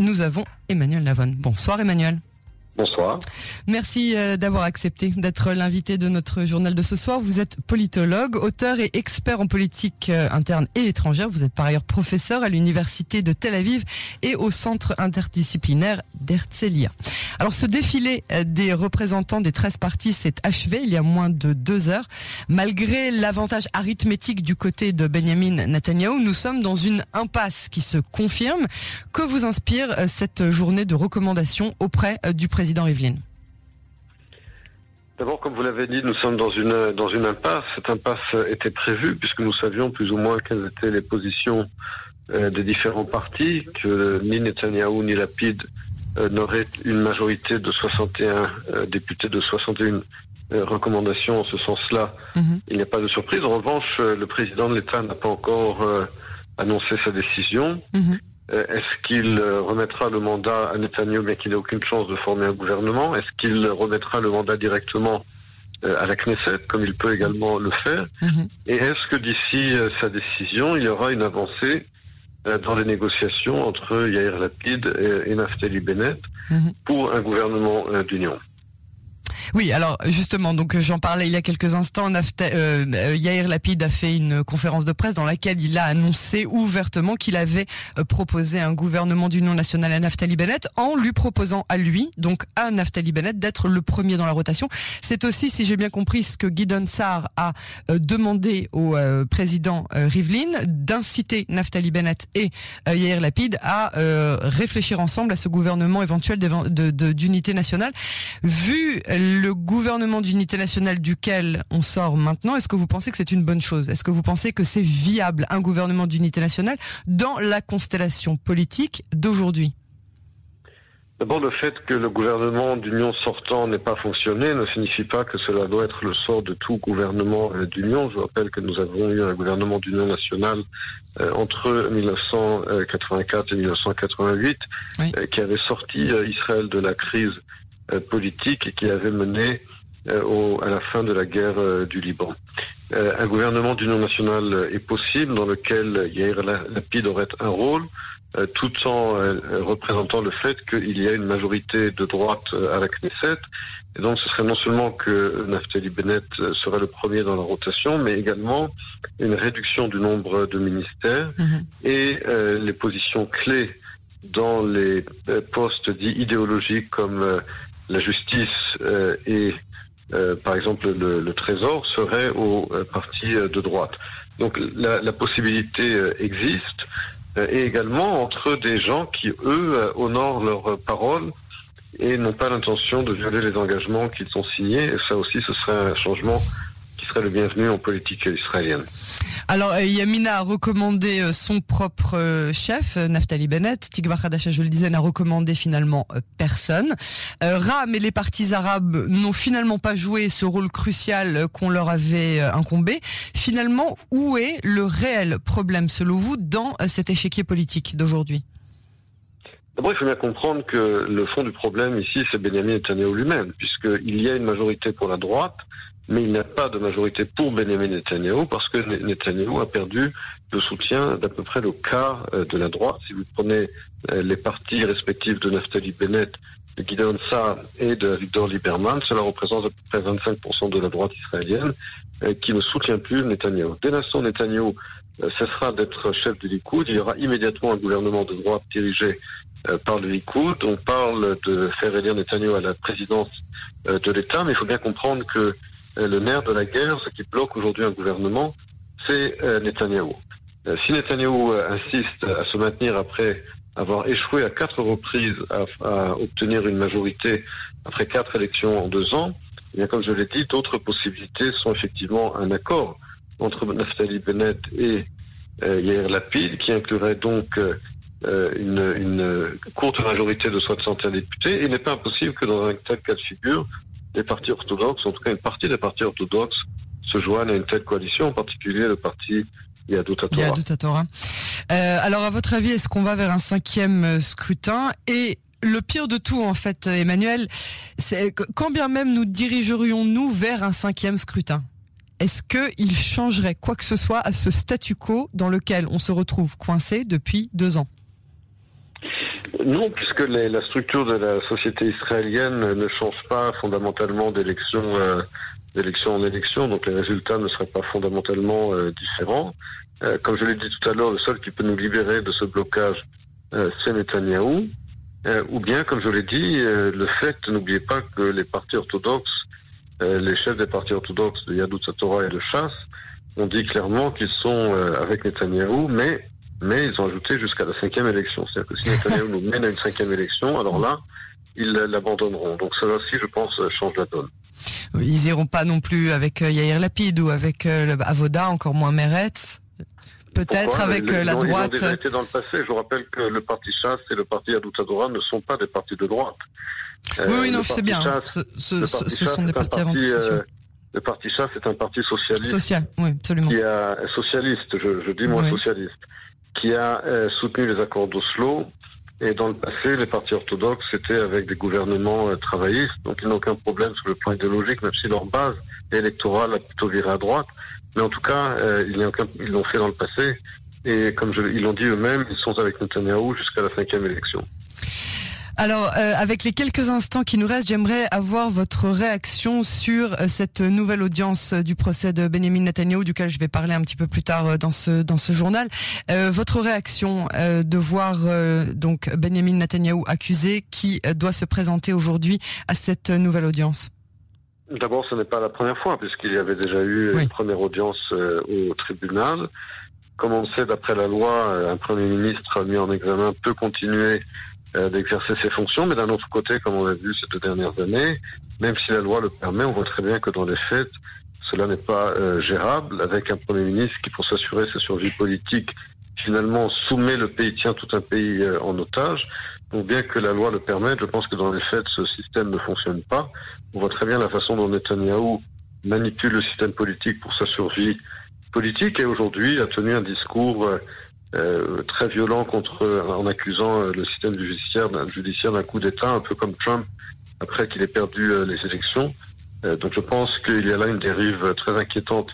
Nous avons Emmanuel Lavonne. Bonsoir Emmanuel. Bonsoir. Merci euh, d'avoir accepté d'être l'invité de notre journal de ce soir. Vous êtes politologue, auteur et expert en politique euh, interne et étrangère. Vous êtes par ailleurs professeur à l'université de Tel Aviv et au centre interdisciplinaire d'Herzliya. Alors ce défilé euh, des représentants des 13 partis s'est achevé il y a moins de deux heures. Malgré l'avantage arithmétique du côté de Benjamin Netanyahu, nous sommes dans une impasse qui se confirme. Que vous inspire cette journée de recommandation auprès du président président Rivlin D'abord, comme vous l'avez dit, nous sommes dans une dans une impasse. Cette impasse était prévue puisque nous savions plus ou moins quelles étaient les positions euh, des différents partis, que ni Netanyahou ni Lapid euh, n'auraient une majorité de 61 euh, députés, de 61 recommandations en ce sens-là. Mhm. Il n'y a pas de surprise. En revanche, le président de l'État n'a pas encore annoncé sa décision. Mhm. Euh, est-ce qu'il euh, remettra le mandat à Netanyahu, mais qu'il n'a aucune chance de former un gouvernement? Est-ce qu'il remettra le mandat directement euh, à la Knesset, comme il peut également le faire? Mhm. Et est-ce que d'ici sa décision, il y aura une avancée dans les négociations entre Yair Lapid et, Naftali Bennett mhm. pour un gouvernement d'union? Oui, alors justement, donc j'en parlais il y a quelques instants. Nafta, euh, euh, Yair Lapid a fait une conférence de presse dans laquelle il a annoncé ouvertement qu'il avait euh, proposé un gouvernement d'union nationale à Naftali Bennett en lui proposant à lui, donc à Naftali Bennett, d'être le premier dans la rotation. C'est aussi, si j'ai bien compris, ce que Guidon Sarr a demandé au président Rivlin d'inciter Naftali Bennett et Yair Lapid à réfléchir ensemble à ce gouvernement éventuel d'unité nationale. Vu gouvernement d'unité nationale duquel on sort maintenant, est-ce que vous pensez que c'est une bonne chose? Est-ce que vous pensez que c'est viable un gouvernement d'unité nationale dans la constellation politique d'aujourd'hui? D'abord, le fait que le gouvernement d'union sortant n'ait pas fonctionné ne signifie pas que cela doit être le sort de tout gouvernement euh, d'union. Je rappelle que nous avons eu un gouvernement d'union nationale euh, entre 1984 et 1988 euh, qui avait sorti Israël de la crise politique et qui avait mené euh, au, à la fin de la guerre euh, du Liban. un gouvernement d'union nationale est possible dans lequel Yair Lapid aurait un rôle, tout en représentant le fait qu'il y a une majorité de droite à la Knesset. Et donc ce serait non seulement que Naftali Bennett serait le premier dans la rotation, mais également une réduction du nombre de ministères mhm. et les positions clés dans les postes dits idéologiques comme la justice euh, et euh, par exemple le, Trésor serait au euh, parti de droite. Donc la, la possibilité existe et également entre des gens qui, eux, honorent leurs paroles et n'ont pas l'intention de violer les engagements qu'ils ont signés. Et ça aussi, ce serait un changement qui serait le bienvenu en politique israélienne. Alors, euh, Yamina a recommandé euh, son propre euh, chef, Naftali Bennett. Tikva Hadasha, je le disais, n'a recommandé finalement personne. Ram et les partis arabes n'ont finalement pas joué ce rôle crucial qu'on leur avait incombé. Finalement, où est le réel problème, selon vous, dans cet échiquier politique d'aujourd'hui? D'abord, il faut bien comprendre que le fond du problème ici, c'est Benjamin Netanyahu lui-même, puisqu'il y a une majorité pour la droite, mais il n'y a pas de majorité pour Benjamin Netanyahu parce que Netanyahu a perdu le soutien d'à peu près le quart euh, de la droite. Si vous prenez euh, les partis respectifs de Naftali Bennett, de Gideon Saar et de Victor Lieberman, cela représente à peu près 25% de la droite israélienne euh, qui ne soutient plus Netanyahu. Dès l'instant Netanyahu cessera d'être chef du Likoud, il y aura immédiatement un gouvernement de droite dirigé par le Likoud. On parle de faire élire Netanyahu à la présidence de l'État, mais il faut bien comprendre que le nerf de la guerre, ce qui bloque aujourd'hui un gouvernement, c'est euh, Netanyahou. Euh, si Netanyahou insiste à se maintenir après avoir échoué à quatre reprises à, obtenir une majorité après quatre élections en deux ans, eh bien, comme je l'ai dit, d'autres possibilités sont effectivement un accord entre Naftali Bennett et Yair Lapid, qui inclurait donc une, une, courte majorité de 61 députés. Il n'est pas impossible que dans un tel cas de figure, les partis orthodoxes, en tout cas une partie des partis orthodoxes, se joignent à une telle coalition, en particulier le parti Yadut Torah. Euh, alors, à votre avis, est-ce qu'on va vers un cinquième euh, scrutin? Et le pire de tout, en fait, Emmanuel, c'est quand bien même nous dirigerions-nous vers un cinquième scrutin? Est-ce qu'il changerait quoi que ce soit à ce statu quo dans lequel on se retrouve coincé depuis deux ans? Non, puisque la structure de la société israélienne ne change pas fondamentalement d'élection d'élection en élection, donc les résultats ne seraient pas fondamentalement différents. comme je l'ai dit tout à l'heure, le seul qui peut nous libérer de ce blocage, c'est Netanyahou. ou bien, comme je l'ai dit, le fait, n'oubliez pas que les partis orthodoxes, les chefs des partis orthodoxes de Yadut Torah et de Chasse, ont dit clairement qu'ils sont avec Netanyahou, mais mais ils ont ajouté jusqu'à la cinquième élection. C'est-à-dire que si Netanyahu nous mène à une cinquième élection, alors là, ils l'abandonneront. Donc cela aussi, je pense, change la donne. Ils iront pas non plus avec euh, Yair Lapid ou avec euh, Avoda, encore moins Meretz Peut-être avec euh, la droite. Ils ont déjà été dans le passé. Je vous rappelle que le parti Chasse et le parti Adoutadora ne sont pas des partis de droite. oui, oui, non, c'est bien. ce, sont des partis avant Le parti Chasse est un parti socialiste. Social, oui, absolument. Qui a, socialiste, je, dis moi socialiste qui a euh, soutenu les accords d'Oslo. Et dans le passé, les partis orthodoxes étaient avec des gouvernements euh, travaillistes, donc ils n'ont aucun problème sur le plan idéologique, même si leur base électorale a plutôt viré à droite. Mais en tout cas, euh, ils l'ont fait dans le passé. Et comme je, ils l'ont dit eux-mêmes, ils sont avec Netanyahu jusqu'à la cinquième élection. Alors, euh, avec les quelques instants qui nous restent, j'aimerais avoir votre réaction sur euh, cette nouvelle audience euh, du procès de Benjamin Netanyahu, duquel je vais parler un petit peu plus tard dans ce dans ce journal. votre réaction de voir donc Benjamin Netanyahu accusé, qui doit se présenter aujourd'hui à cette nouvelle audience? D'abord, ce n'est pas la première fois, puisqu'il y avait déjà eu une première audience au tribunal. Comme on sait, d'après la loi, un Premier ministre mis en examen peut continuer euh, d'exercer ses fonctions, mais d'un autre côté, comme on l'a vu ces deux dernières années, même si la loi le permet, on voit très bien que dans les faits, cela n'est pas euh, gérable avec un Premier ministre qui, pour s'assurer sa survie politique, finalement soumet le pays, tient tout un pays euh, en otage. Donc bien que la loi le permette, je pense que dans les faits, ce système ne fonctionne pas. On voit très bien la façon dont Netanyahou manipule le système politique pour sa survie politique et aujourd'hui a tenu un discours euh, très violent contre, en accusant euh, le système judiciaire, judiciaire d'un coup d'État, un peu comme Trump après qu'il ait perdu euh, les élections. donc je pense qu'il y a là une dérive très inquiétante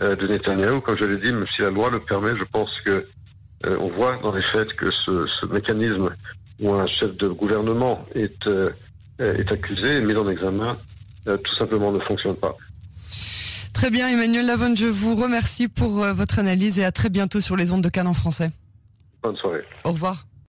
de Netanyahu. Comme je l'ai dit, même si la loi le permet, je pense que on voit dans les faits que ce, ce, mécanisme où un chef de gouvernement est, est accusé et mis en examen, tout simplement ne fonctionne pas. Très bien, Emmanuel Lavonne, je vous remercie pour euh, votre analyse et à très bientôt sur les ondes de Cannes en français. Bonne soirée. Au revoir.